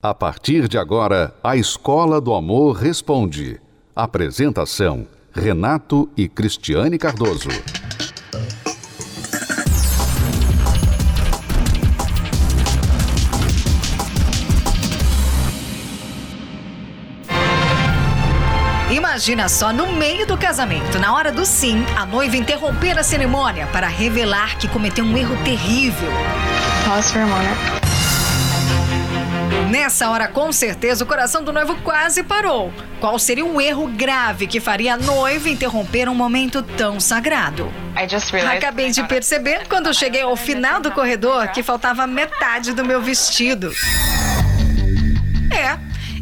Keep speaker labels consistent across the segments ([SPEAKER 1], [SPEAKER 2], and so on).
[SPEAKER 1] A partir de agora, a Escola do Amor Responde. Apresentação: Renato e Cristiane Cardoso.
[SPEAKER 2] Imagina só, no meio do casamento, na hora do sim, a noiva interromper a cerimônia para revelar que cometeu um erro terrível.
[SPEAKER 3] Pause for a moment.
[SPEAKER 2] Nessa hora, com certeza, o coração do noivo quase parou. Qual seria o erro grave que faria a noiva interromper um momento tão sagrado? Acabei de perceber, quando cheguei ao final do corredor, que faltava metade do meu vestido. É,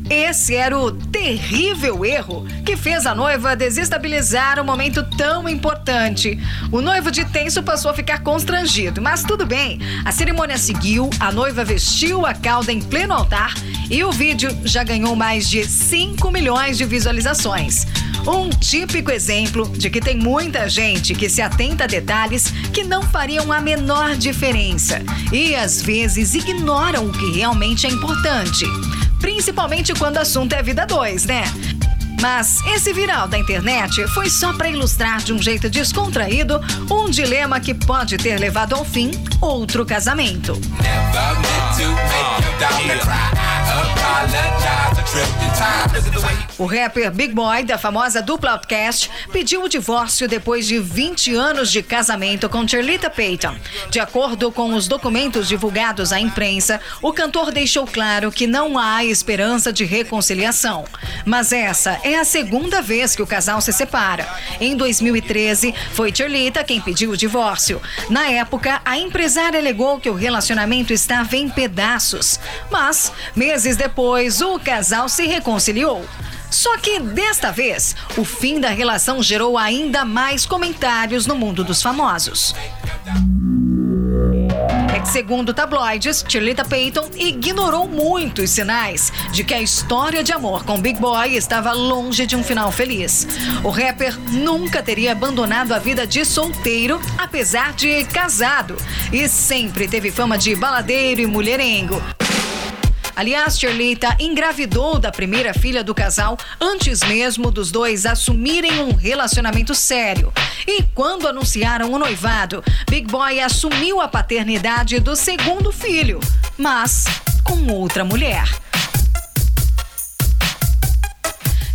[SPEAKER 2] esse era o terrível erro que fez a noiva desestabilizar um momento tão importante. O noivo de tenso passou a ficar constrangido, mas tudo bem. A cerimônia seguiu, a noiva vestiu a cauda em pleno altar e o vídeo já ganhou mais de 5 milhões de visualizações. Um típico exemplo de que tem muita gente que se atenta a detalhes que não fariam a menor diferença e às vezes ignoram o que realmente é importante principalmente quando o assunto é vida 2, né? Mas esse viral da internet foi só para ilustrar de um jeito descontraído um dilema que pode ter levado ao fim outro casamento. O rapper Big Boy, da famosa dupla Outcast, pediu o divórcio depois de 20 anos de casamento com Charlita Payton. De acordo com os documentos divulgados à imprensa, o cantor deixou claro que não há esperança de reconciliação. Mas essa é a segunda vez que o casal se separa. Em 2013, foi Charlita quem pediu o divórcio. Na época, a empresária alegou que o relacionamento estava em pedaços. Mas, meses depois, o casal se reconciliou. Só que desta vez, o fim da relação gerou ainda mais comentários no mundo dos famosos. É que, segundo tabloides, Chilita Payton ignorou muitos sinais de que a história de amor com Big Boy estava longe de um final feliz. O rapper nunca teria abandonado a vida de solteiro, apesar de casado, e sempre teve fama de baladeiro e mulherengo. Aliás, Charlita engravidou da primeira filha do casal antes mesmo dos dois assumirem um relacionamento sério. E quando anunciaram o noivado, Big Boy assumiu a paternidade do segundo filho, mas com outra mulher.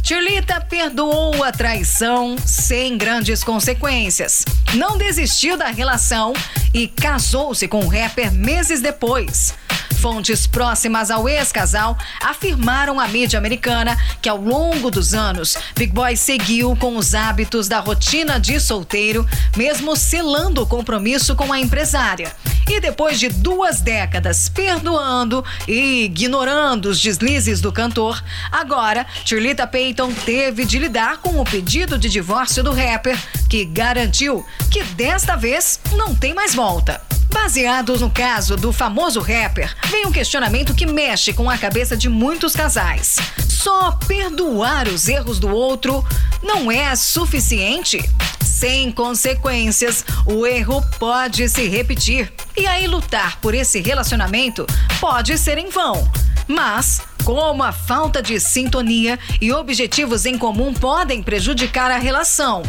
[SPEAKER 2] Charlita perdoou a traição sem grandes consequências. Não desistiu da relação e casou-se com o rapper meses depois. Fontes próximas ao ex-casal afirmaram à mídia americana que ao longo dos anos, Big Boy seguiu com os hábitos da rotina de solteiro, mesmo selando o compromisso com a empresária. E depois de duas décadas perdoando e ignorando os deslizes do cantor, agora Shirlita Payton teve de lidar com o pedido de divórcio do rapper, que garantiu que desta vez não tem mais volta. Baseado no caso do famoso rapper, vem um questionamento que mexe com a cabeça de muitos casais. Só perdoar os erros do outro não é suficiente? Sem consequências, o erro pode se repetir. E aí, lutar por esse relacionamento pode ser em vão. Mas, como a falta de sintonia e objetivos em comum podem prejudicar a relação.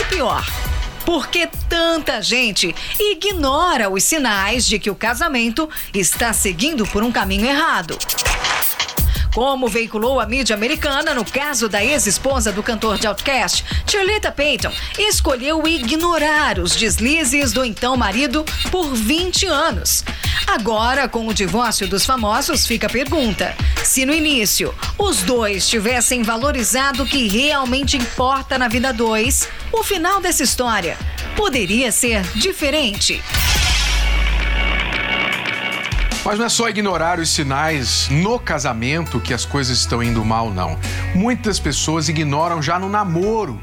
[SPEAKER 2] E pior, por que tanta gente ignora os sinais de que o casamento está seguindo por um caminho errado? Como veiculou a mídia americana no caso da ex-esposa do cantor de Outcast, Charlita Payton escolheu ignorar os deslizes do então marido por 20 anos. Agora, com o divórcio dos famosos, fica a pergunta: se no início os dois tivessem valorizado o que realmente importa na vida dois, o final dessa história poderia ser diferente.
[SPEAKER 4] Mas não é só ignorar os sinais no casamento que as coisas estão indo mal, não. Muitas pessoas ignoram já no namoro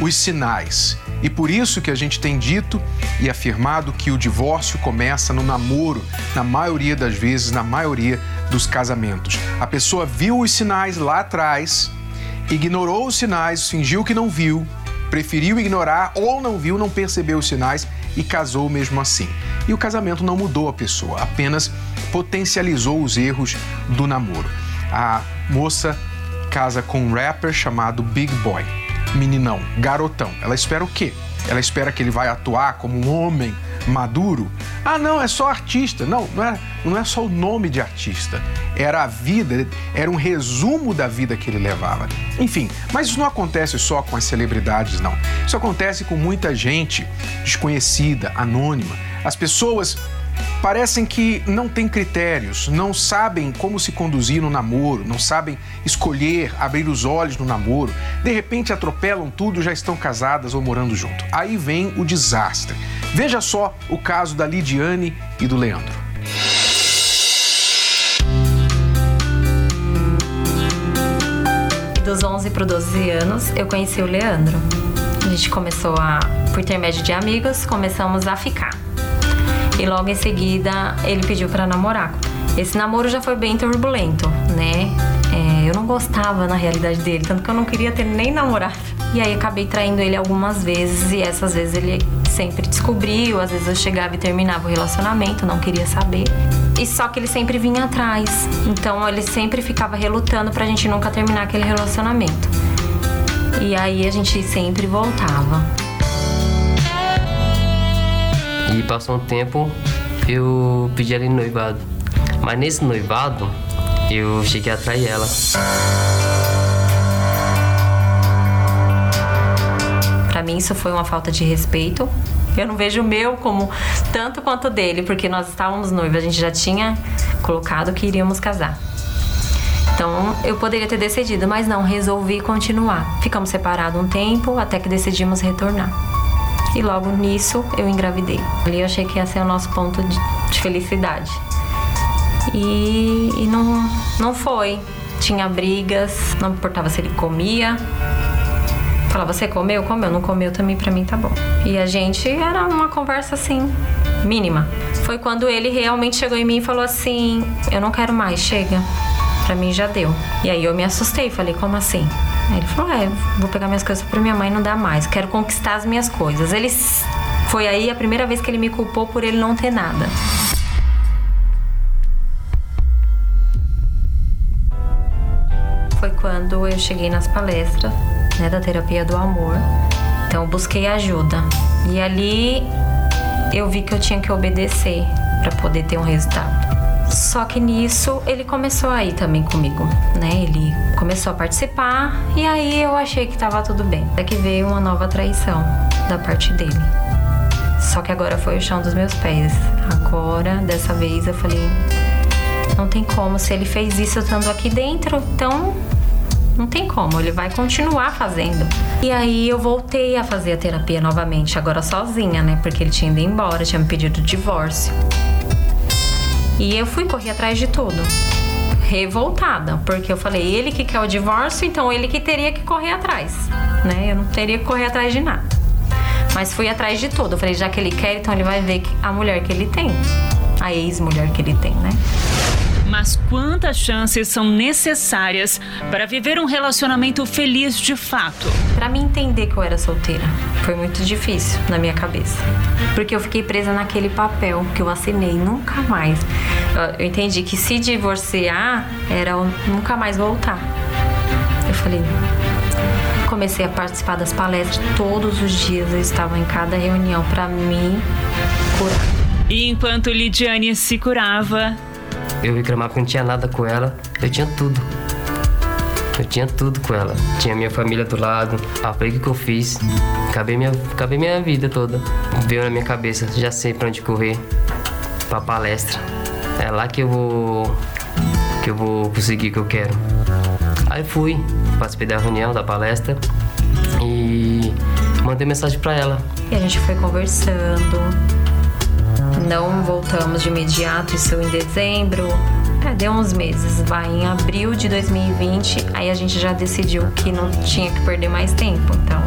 [SPEAKER 4] os sinais. E por isso que a gente tem dito e afirmado que o divórcio começa no namoro, na maioria das vezes, na maioria dos casamentos. A pessoa viu os sinais lá atrás, ignorou os sinais, fingiu que não viu, preferiu ignorar ou não viu, não percebeu os sinais e casou mesmo assim. E o casamento não mudou a pessoa, apenas potencializou os erros do namoro. A moça casa com um rapper chamado Big Boy, meninão, garotão. Ela espera o quê? Ela espera que ele vai atuar como um homem maduro. Ah, não, é só artista. Não, não é, não é só o nome de artista. Era a vida, era um resumo da vida que ele levava. Enfim, mas isso não acontece só com as celebridades, não. Isso acontece com muita gente desconhecida, anônima. As pessoas parecem que não têm critérios, não sabem como se conduzir no namoro, não sabem escolher, abrir os olhos no namoro. De repente atropelam tudo, já estão casadas ou morando junto. Aí vem o desastre. Veja só o caso da Lidiane e do Leandro.
[SPEAKER 5] Dos 11 para 12 anos, eu conheci o Leandro. A gente começou a, por intermédio de amigos, começamos a ficar e logo em seguida ele pediu para namorar. Esse namoro já foi bem turbulento, né? É, eu não gostava na realidade dele, tanto que eu não queria ter nem namorado. E aí acabei traindo ele algumas vezes e essas vezes ele sempre descobriu, às vezes eu chegava e terminava o relacionamento, não queria saber. E só que ele sempre vinha atrás. Então ele sempre ficava relutando pra gente nunca terminar aquele relacionamento. E aí a gente sempre voltava.
[SPEAKER 6] E passou um tempo, eu pedi ela em noivado. Mas nesse noivado, eu cheguei a atrair ela.
[SPEAKER 5] Para mim isso foi uma falta de respeito. Eu não vejo o meu como tanto quanto o dele, porque nós estávamos noivos, a gente já tinha colocado que iríamos casar. Então eu poderia ter decidido, mas não, resolvi continuar. Ficamos separados um tempo até que decidimos retornar e logo nisso eu engravidei. Ali eu achei que ia ser o nosso ponto de, de felicidade. E, e não, não foi. Tinha brigas, não importava se ele comia. Falava, você comeu? Comeu. Não comeu também, pra mim tá bom. E a gente era uma conversa assim, mínima. Foi quando ele realmente chegou em mim e falou assim: Eu não quero mais, chega. Pra mim já deu. E aí eu me assustei, falei: Como assim? Aí ele falou: É, vou pegar minhas coisas pra minha mãe não dá mais. Quero conquistar as minhas coisas. Ele. Foi aí a primeira vez que ele me culpou por ele não ter nada. Foi quando eu cheguei nas palestras né, da terapia do amor. Então eu busquei ajuda. E ali eu vi que eu tinha que obedecer para poder ter um resultado. Só que nisso ele começou a ir também comigo, né? Ele começou a participar e aí eu achei que tava tudo bem. Até que veio uma nova traição da parte dele. Só que agora foi o chão dos meus pés. Agora, dessa vez, eu falei: não tem como. Se ele fez isso estando aqui dentro, então não tem como, ele vai continuar fazendo. E aí eu voltei a fazer a terapia novamente, agora sozinha, né? Porque ele tinha ido embora, tinha me pedido divórcio. E eu fui correr atrás de tudo. Revoltada, porque eu falei, ele que quer o divórcio, então ele que teria que correr atrás, né? Eu não teria que correr atrás de nada. Mas fui atrás de tudo. Eu falei, já que ele quer, então ele vai ver a mulher que ele tem. A ex-mulher que ele tem, né?
[SPEAKER 7] Mas quantas chances são necessárias para viver um relacionamento feliz de fato?
[SPEAKER 5] Para mim entender que eu era solteira, foi muito difícil na minha cabeça. Porque eu fiquei presa naquele papel que eu assinei nunca mais. Eu entendi que se divorciar era nunca mais voltar. Eu falei, comecei a participar das palestras todos os dias, eu estava em cada reunião para me curar.
[SPEAKER 7] E enquanto Lidiane se curava,
[SPEAKER 6] eu reclamava que não tinha nada com ela. Eu tinha tudo. Eu tinha tudo com ela. Tinha minha família do lado. Ah, foi o que eu fiz. Acabei minha, acabei minha vida toda. Veio na minha cabeça, já sei pra onde correr. Pra palestra. É lá que eu vou. que eu vou conseguir o que eu quero. Aí fui, participei da reunião, da palestra. E mandei mensagem pra ela.
[SPEAKER 5] E a gente foi conversando não voltamos de imediato, isso em dezembro. É, deu uns meses, vai. Em abril de 2020, aí a gente já decidiu que não tinha que perder mais tempo. Então,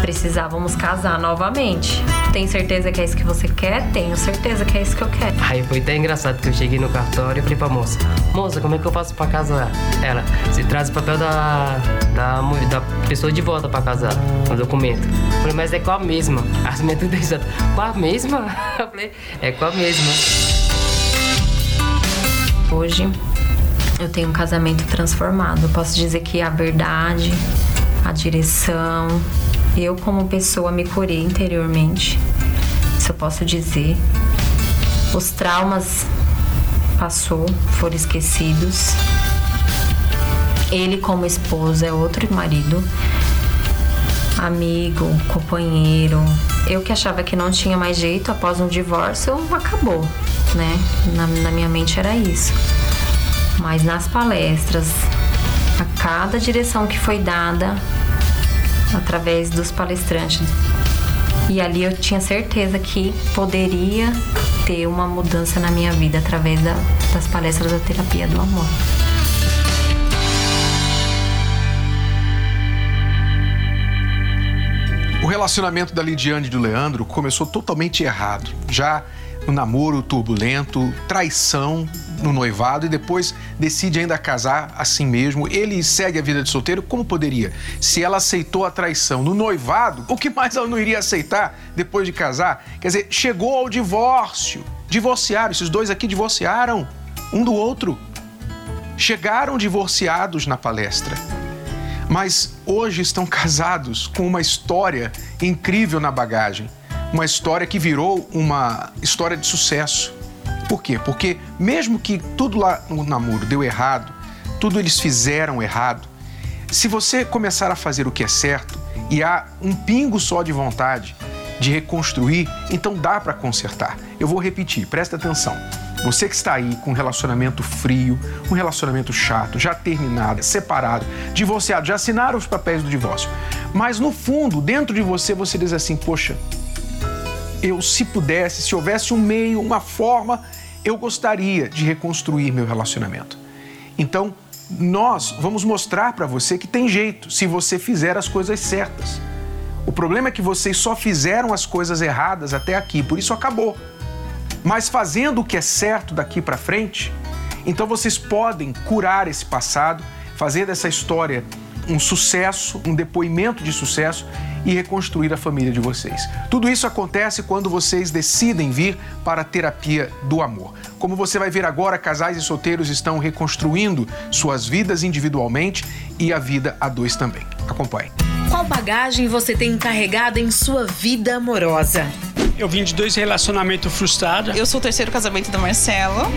[SPEAKER 5] precisávamos casar novamente. Tem certeza que é isso que você quer? Tenho certeza que é isso que eu quero.
[SPEAKER 6] Aí foi até engraçado que eu cheguei no cartório e falei pra moça: Moça, como é que eu faço pra casar? Ela, você traz o papel da, da, da pessoa de volta pra casar, no documento. Eu falei, mas é com a mesma. As tudo exato. Com a mesma? Eu falei, é com a mesma.
[SPEAKER 5] Hoje eu tenho um casamento transformado. Posso dizer que a verdade, a direção, eu como pessoa me curei interiormente. Isso eu posso dizer. Os traumas passou, foram esquecidos. Ele como esposo é outro marido, amigo, companheiro. Eu que achava que não tinha mais jeito após um divórcio, acabou, né? Na, na minha mente era isso. Mas nas palestras, a cada direção que foi dada através dos palestrantes, e ali eu tinha certeza que poderia ter uma mudança na minha vida através da, das palestras da terapia do amor.
[SPEAKER 4] O relacionamento da Lidiane e do Leandro começou totalmente errado. Já no namoro turbulento, traição no noivado e depois decide ainda casar assim mesmo. Ele segue a vida de solteiro como poderia? Se ela aceitou a traição no noivado, o que mais ela não iria aceitar depois de casar? Quer dizer, chegou ao divórcio. Divorciaram, esses dois aqui divorciaram um do outro. Chegaram divorciados na palestra mas hoje estão casados com uma história incrível na bagagem uma história que virou uma história de sucesso. Por quê? Porque mesmo que tudo lá no namoro deu errado, tudo eles fizeram errado, se você começar a fazer o que é certo e há um pingo só de vontade de reconstruir, então dá para consertar. Eu vou repetir, presta atenção. Você que está aí com um relacionamento frio, um relacionamento chato, já terminado, separado, divorciado, já assinaram os papéis do divórcio. Mas no fundo, dentro de você, você diz assim: Poxa, eu, se pudesse, se houvesse um meio, uma forma, eu gostaria de reconstruir meu relacionamento. Então, nós vamos mostrar para você que tem jeito se você fizer as coisas certas. O problema é que vocês só fizeram as coisas erradas até aqui, por isso acabou. Mas fazendo o que é certo daqui para frente, então vocês podem curar esse passado, fazer dessa história um sucesso, um depoimento de sucesso e reconstruir a família de vocês. Tudo isso acontece quando vocês decidem vir para a terapia do amor. Como você vai ver agora, casais e solteiros estão reconstruindo suas vidas individualmente e a vida a dois também. Acompanhe.
[SPEAKER 2] Qual bagagem você tem carregado em sua vida amorosa?
[SPEAKER 8] Eu vim de dois relacionamentos frustrados.
[SPEAKER 9] Eu sou o terceiro casamento do Marcelo.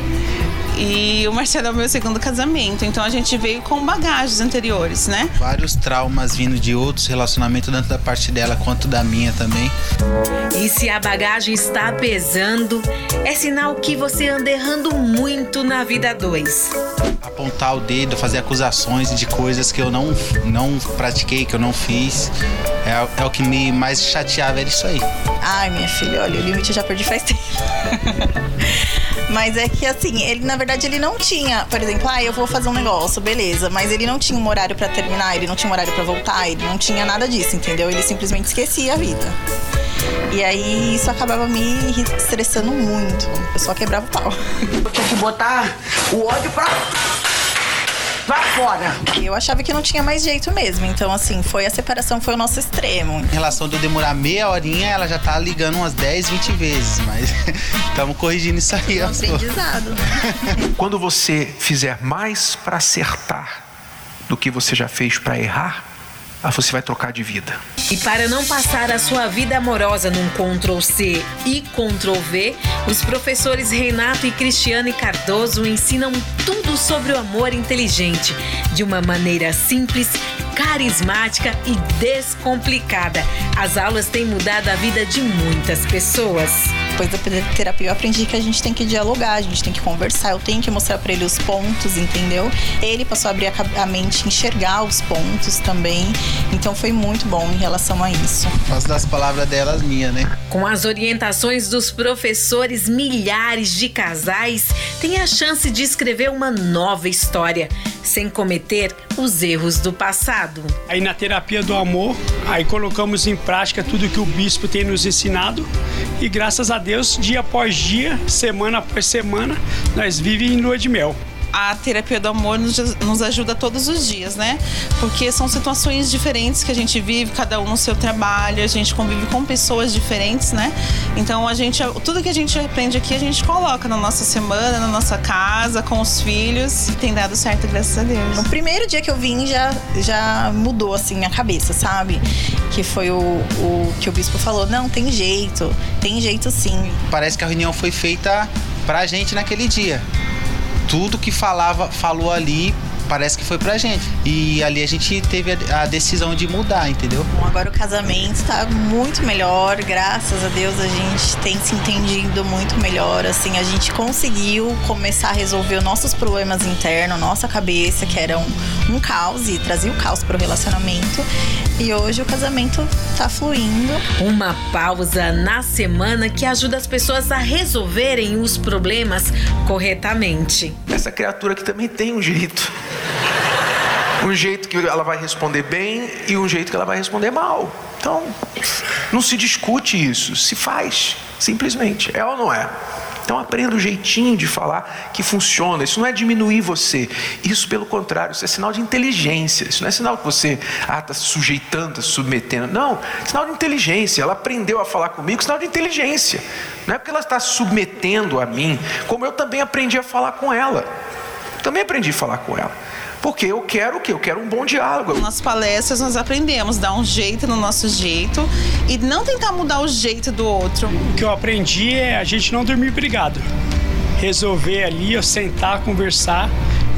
[SPEAKER 9] E o Marcelo é o meu segundo casamento, então a gente veio com bagagens anteriores, né?
[SPEAKER 10] Vários traumas vindo de outros relacionamentos, tanto da parte dela quanto da minha também.
[SPEAKER 2] E se a bagagem está pesando, é sinal que você anda errando muito na vida dois.
[SPEAKER 10] Apontar o dedo, fazer acusações de coisas que eu não, não pratiquei, que eu não fiz. É, é o que me mais chateava, era isso aí.
[SPEAKER 9] Ai, minha filha, olha, o limite eu já perdi faz tempo. Mas é que assim, ele na verdade ele não tinha, por exemplo, ah, eu vou fazer um negócio, beleza, mas ele não tinha um horário para terminar, ele não tinha um horário para voltar, ele não tinha nada disso, entendeu? Ele simplesmente esquecia a vida. E aí isso acabava me estressando muito. Eu só quebrava o pau.
[SPEAKER 11] Eu tinha que botar o ódio pra Vai fora!
[SPEAKER 9] Eu achava que não tinha mais jeito mesmo. Então, assim, foi a separação, foi o nosso extremo.
[SPEAKER 10] Em relação de eu demorar meia horinha, ela já tá ligando umas 10, 20 vezes. Mas estamos corrigindo isso aí.
[SPEAKER 9] É um aprendizado, né?
[SPEAKER 4] Quando você fizer mais para acertar do que você já fez para errar, ah, você vai trocar de vida.
[SPEAKER 2] E para não passar a sua vida amorosa num Ctrl C e Ctrl V, os professores Renato e Cristiane Cardoso ensinam tudo sobre o amor inteligente, de uma maneira simples, carismática e descomplicada. As aulas têm mudado a vida de muitas pessoas.
[SPEAKER 9] Depois da terapia eu aprendi que a gente tem que dialogar, a gente tem que conversar, eu tenho que mostrar para ele os pontos, entendeu? Ele passou a abrir a, mente, enxergar os pontos também. Então foi muito bom em relação a isso.
[SPEAKER 10] Faço das palavras delas minha, né?
[SPEAKER 2] Com as orientações dos professores, milhares de casais têm a chance de escrever uma nova história, sem cometer os erros do passado.
[SPEAKER 8] Aí na terapia do amor, aí colocamos em prática tudo que o bispo tem nos ensinado e graças a Deus, dia após dia, semana após semana, nós vivemos em lua de mel
[SPEAKER 12] a terapia do amor nos, nos ajuda todos os dias, né? Porque são situações diferentes que a gente vive, cada um no seu trabalho, a gente convive com pessoas diferentes, né? Então a gente, tudo que a gente aprende aqui, a gente coloca na nossa semana, na nossa casa, com os filhos. E tem dado certo, graças a Deus.
[SPEAKER 9] No primeiro dia que eu vim, já, já mudou assim minha cabeça, sabe? Que foi o, o que o bispo falou: não, tem jeito, tem jeito sim.
[SPEAKER 10] Parece que a reunião foi feita pra gente naquele dia tudo que falava, falou ali parece que foi pra gente. E ali a gente teve a, a, decisão de mudar, entendeu?
[SPEAKER 9] Bom, agora o casamento tá muito melhor, graças a Deus a gente tem se entendido muito melhor, assim, a gente conseguiu começar a resolver os nossos problemas internos, nossa cabeça, que era um, um caos e trazia o caos pro relacionamento. E hoje o casamento tá fluindo.
[SPEAKER 2] Uma pausa na semana que ajuda as pessoas a resolverem os problemas corretamente.
[SPEAKER 4] Essa criatura aqui também tem um jeito. Um jeito que ela vai responder bem e um jeito que ela vai responder mal. Então, não se discute isso, se faz, simplesmente. É ou não é? Então aprenda o jeitinho de falar que funciona. Isso não é diminuir você. Isso, pelo contrário, isso é sinal de inteligência. Isso não é sinal que você está ah, tá se sujeitando, está se submetendo. Não, sinal de inteligência. Ela aprendeu a falar comigo, sinal de inteligência. Não é porque ela está se submetendo a mim, como eu também aprendi a falar com ela. Também aprendi a falar com ela. Porque eu quero o quê? Eu quero um bom diálogo.
[SPEAKER 12] Nas palestras nós aprendemos dar um jeito no nosso jeito e não tentar mudar o jeito do outro.
[SPEAKER 8] O que eu aprendi é a gente não dormir brigado. Resolver ali, eu sentar, conversar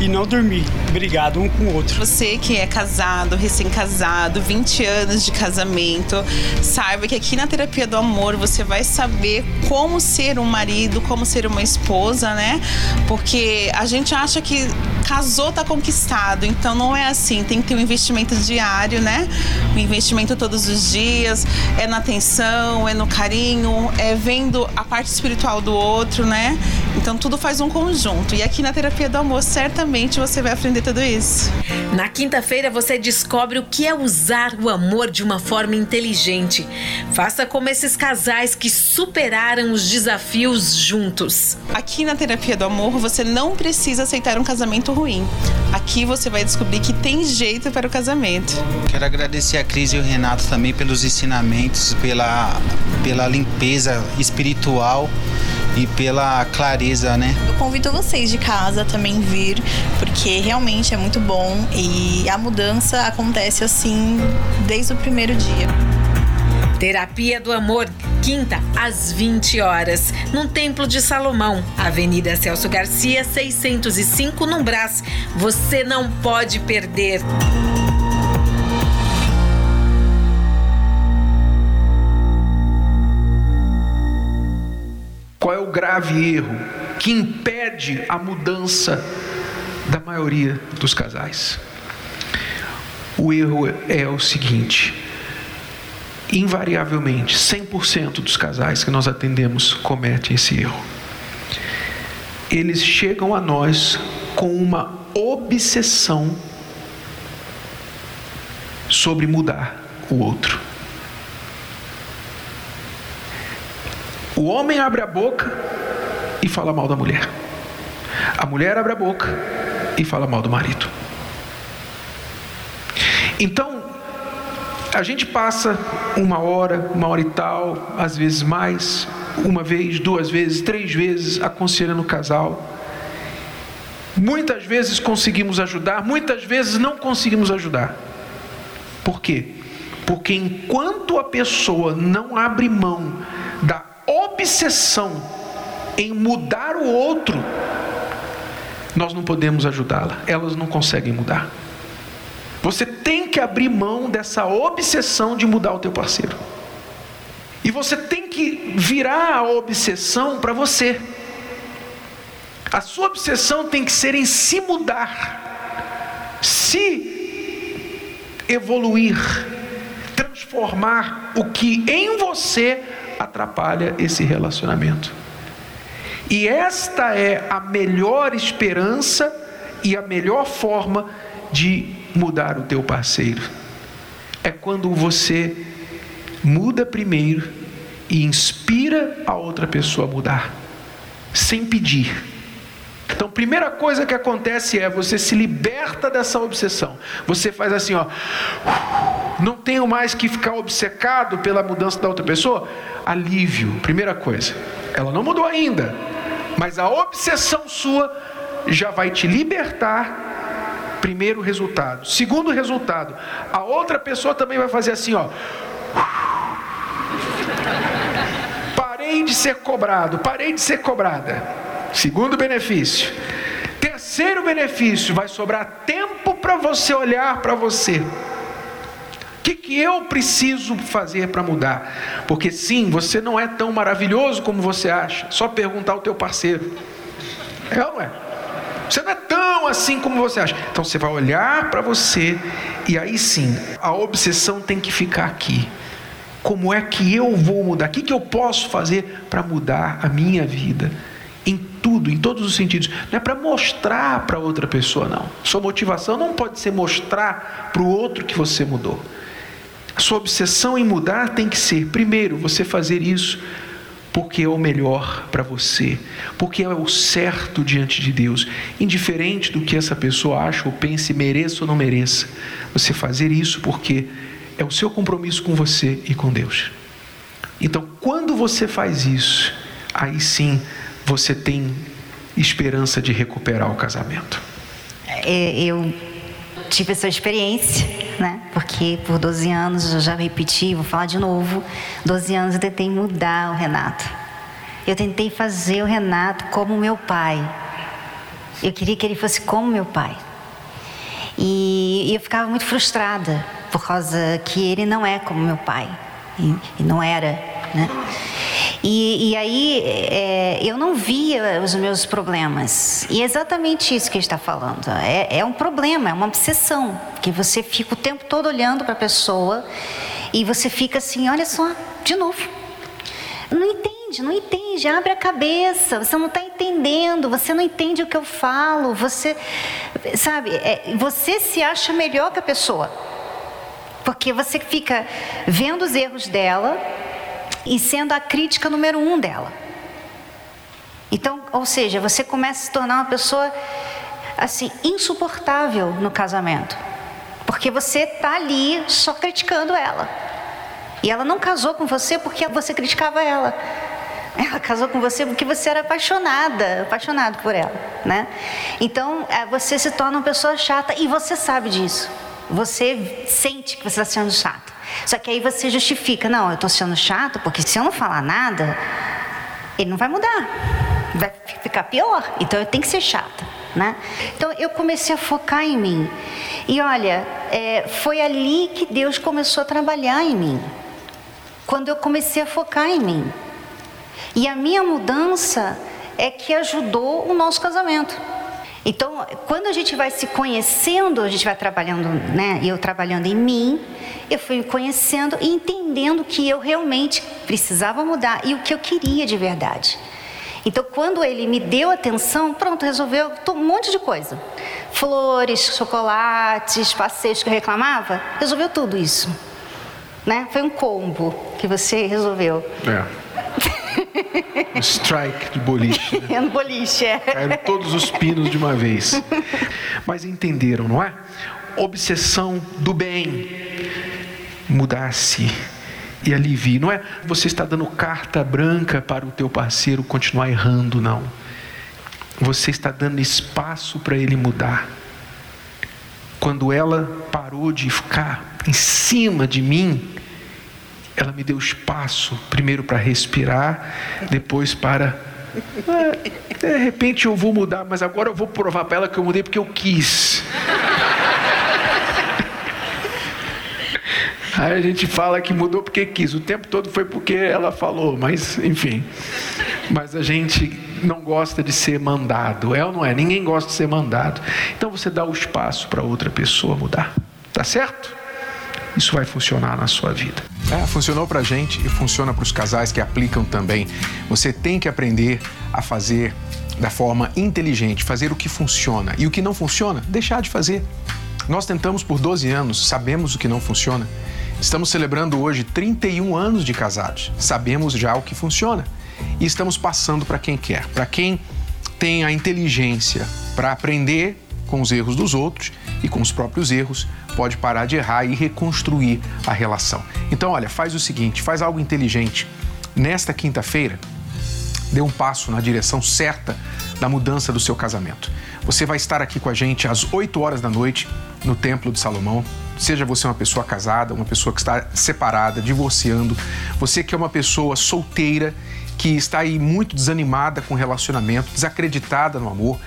[SPEAKER 8] e não dormir. Obrigado um com o outro.
[SPEAKER 12] Você que é casado, recém-casado, 20 anos de casamento, saiba que aqui na terapia do amor você vai saber como ser um marido, como ser uma esposa, né? Porque a gente acha que casou tá conquistado, então não é assim. Tem que ter um investimento diário, né? Um investimento todos os dias, é na atenção, é no carinho, é vendo a parte espiritual do outro, né? Então tudo faz um conjunto. E aqui na terapia do amor, certamente você vai aprender tudo isso.
[SPEAKER 2] Na quinta-feira você descobre o que é usar o amor de uma forma inteligente. Faça como esses casais que superaram os desafios juntos.
[SPEAKER 12] Aqui na terapia do amor você não precisa aceitar um casamento ruim. Aqui você vai descobrir que tem jeito para o casamento.
[SPEAKER 10] Quero agradecer a Cris e o Renato também pelos ensinamentos, pela, pela limpeza espiritual e pela clareza, né?
[SPEAKER 9] Eu convido vocês de casa também vir, porque realmente é muito bom e a mudança acontece assim desde o primeiro dia.
[SPEAKER 2] Terapia do Amor, quinta às 20 horas, no Templo de Salomão, Avenida Celso Garcia, 605, no Brás. Você não pode perder.
[SPEAKER 4] Grave erro que impede a mudança da maioria dos casais? O erro é o seguinte: invariavelmente, 100% dos casais que nós atendemos cometem esse erro. Eles chegam a nós com uma obsessão sobre mudar o outro. O homem abre a boca e fala mal da mulher. A mulher abre a boca e fala mal do marido. Então, a gente passa uma hora, uma hora e tal, às vezes mais, uma vez, duas vezes, três vezes, aconselhando o casal. Muitas vezes conseguimos ajudar, muitas vezes não conseguimos ajudar. Por quê? Porque enquanto a pessoa não abre mão obsessão em mudar o outro, nós não podemos ajudá-la, elas não conseguem mudar. Você tem que abrir mão dessa obsessão de mudar o teu parceiro. E você tem que virar a obsessão para você. A sua obsessão tem que ser em se mudar, se evoluir, transformar o que em você atrapalha esse relacionamento. E esta é a melhor esperança e a melhor forma de mudar o teu parceiro. É quando você muda primeiro e inspira a outra pessoa a mudar, sem pedir. Então, primeira coisa que acontece é você se liberta dessa obsessão. Você faz assim, ó. Não tenho mais que ficar obcecado pela mudança da outra pessoa. Alívio, primeira coisa. Ela não mudou ainda, mas a obsessão sua já vai te libertar. Primeiro resultado. Segundo resultado, a outra pessoa também vai fazer assim, ó. Parei de ser cobrado, parei de ser cobrada. Segundo benefício. Terceiro benefício, vai sobrar tempo para você olhar para você. O que, que eu preciso fazer para mudar? Porque sim, você não é tão maravilhoso como você acha. Só perguntar ao teu parceiro. É ou não é? Você não é tão assim como você acha. Então você vai olhar para você e aí sim, a obsessão tem que ficar aqui. Como é que eu vou mudar? O que, que eu posso fazer para mudar a minha vida? Em tudo, em todos os sentidos. Não é para mostrar para outra pessoa, não. Sua motivação não pode ser mostrar para o outro que você mudou. Sua obsessão em mudar tem que ser, primeiro, você fazer isso porque é o melhor para você, porque é o certo diante de Deus, indiferente do que essa pessoa acha ou pense, mereça ou não mereça. Você fazer isso porque é o seu compromisso com você e com Deus. Então, quando você faz isso, aí sim você tem esperança de recuperar o casamento.
[SPEAKER 13] É, eu tive essa experiência? Porque por 12 anos, eu já repeti, vou falar de novo, 12 anos eu tentei mudar o Renato. Eu tentei fazer o Renato como meu pai. Eu queria que ele fosse como meu pai. E, eu ficava muito frustrada por causa que ele não é como meu pai. E, e não era, né? E, e aí é, eu não via os meus problemas. E é exatamente isso que está falando. É, é um problema, é uma obsessão. Que você fica o tempo todo olhando para a pessoa e você fica assim, olha só, de novo. Não entende, não entende, abre a cabeça, você não está entendendo, você não entende o que eu falo, você, sabe, é, você se acha melhor que a pessoa. Porque você fica vendo os erros dela, e sendo a crítica número um dela. Então, ou seja, você começa a se tornar uma pessoa assim insuportável no casamento, porque você está ali só criticando ela. E ela não casou com você porque você criticava ela. Ela casou com você porque você era apaixonada, apaixonado por ela, né? Então, é, você se torna uma pessoa chata e você sabe disso. Você sente que você está sendo chato. Só que aí você justifica, não, eu estou sendo chato porque se eu não falar nada, ele não vai mudar, vai ficar pior. Então eu tenho que ser chata, né? Então eu comecei a focar em mim. E olha, é, foi ali que Deus começou a trabalhar em mim. Quando eu comecei a focar em mim. E a minha mudança é que ajudou o nosso casamento. Então, quando a gente vai se conhecendo, a gente vai trabalhando, né? Eu trabalhando em mim, eu fui conhecendo e entendendo que eu realmente precisava mudar e o que eu queria de verdade. Então, quando ele me deu atenção, pronto, resolveu um monte de coisa. Flores, chocolates, passeios que eu reclamava, resolveu tudo isso. Né? Foi um combo que você resolveu.
[SPEAKER 4] É. strike de boliche. Né?
[SPEAKER 13] no boliche, é.
[SPEAKER 4] Caíram todos os pinos de uma vez. Mas entenderam, não é? Obsessão do bem. Mudar-se e alivie. Não é você está dando carta branca para o teu parceiro continuar errando, não. Você está dando espaço para ele mudar. Quando ela parou de ficar em cima de mim, ela me deu espaço, primeiro para respirar, depois para. É, de repente eu vou mudar, mas agora eu vou provar para ela que eu mudei porque eu quis. Aí a gente fala que mudou porque quis. O tempo todo foi porque ela falou, mas enfim. Mas a gente não gosta de ser mandado, é ou não é? Ninguém gosta de ser mandado. Então você dá o espaço para outra pessoa mudar. Tá certo? Isso vai funcionar na sua vida. É, funcionou para a gente e funciona para os casais que aplicam também. Você tem que aprender a fazer da forma inteligente, fazer o que funciona. E o que não funciona, deixar de fazer. Nós tentamos por 12 anos, sabemos o que não funciona. Estamos celebrando hoje 31 anos de casados. Sabemos já o que funciona. E estamos passando para quem quer, para quem tem a inteligência para aprender com os erros dos outros e com os próprios erros, pode parar de errar e reconstruir a relação. Então, olha, faz o seguinte, faz algo inteligente. Nesta quinta-feira, dê um passo na direção certa da mudança do seu casamento. Você vai estar aqui com a gente às 8 horas da noite no Templo de Salomão. Seja você uma pessoa casada, uma pessoa que está separada, divorciando, você que é uma pessoa solteira que está aí muito desanimada com o relacionamento, desacreditada no amor,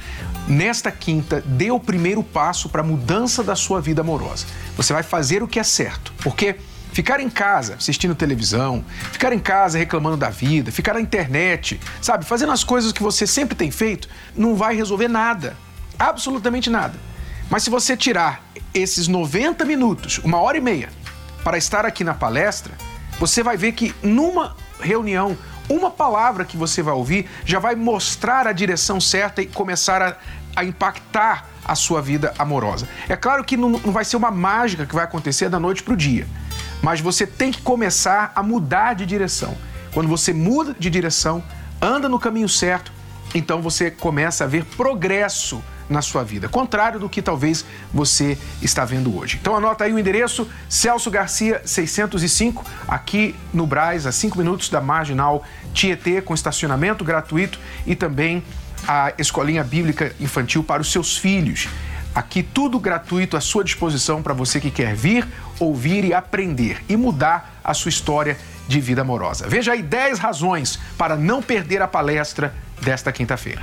[SPEAKER 4] nesta quinta, dê o primeiro passo para a mudança da sua vida amorosa. Você vai fazer o que é certo, porque ficar em casa assistindo televisão, ficar em casa reclamando da vida, ficar na internet, sabe, fazendo as coisas que você sempre tem feito, não vai resolver nada, absolutamente nada. Mas se você tirar esses 90 minutos, uma hora e meia, para estar aqui na palestra, você vai ver que numa reunião uma palavra que você vai ouvir já vai mostrar a direção certa e começar a, a impactar a sua vida amorosa. É claro que não, não vai ser uma mágica que vai acontecer da noite para o dia, mas você tem que começar a mudar de direção. Quando você muda de direção, anda no caminho certo, então você começa a ver progresso na sua vida, contrário do que talvez você está vendo hoje. Então anota aí o endereço Celso Garcia 605, aqui no Braz, a 5 minutos da Marginal Tietê, com estacionamento gratuito e também a escolinha bíblica infantil para os seus filhos. Aqui tudo gratuito à sua disposição para você que quer vir, ouvir e aprender e mudar a sua história de vida amorosa. Veja aí 10 razões para não perder a palestra desta quinta-feira.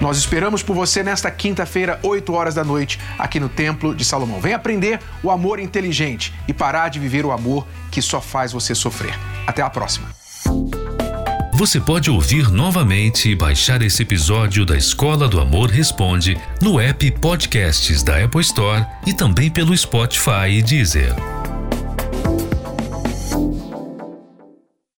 [SPEAKER 4] Nós esperamos por você nesta quinta-feira, 8 horas da noite, aqui no Templo de Salomão. Vem aprender o amor inteligente e parar de viver o amor que só faz você sofrer. Até a próxima.
[SPEAKER 14] Você pode ouvir novamente e baixar esse episódio da Escola do Amor Responde no app Podcasts da Apple Store e também pelo Spotify e Deezer.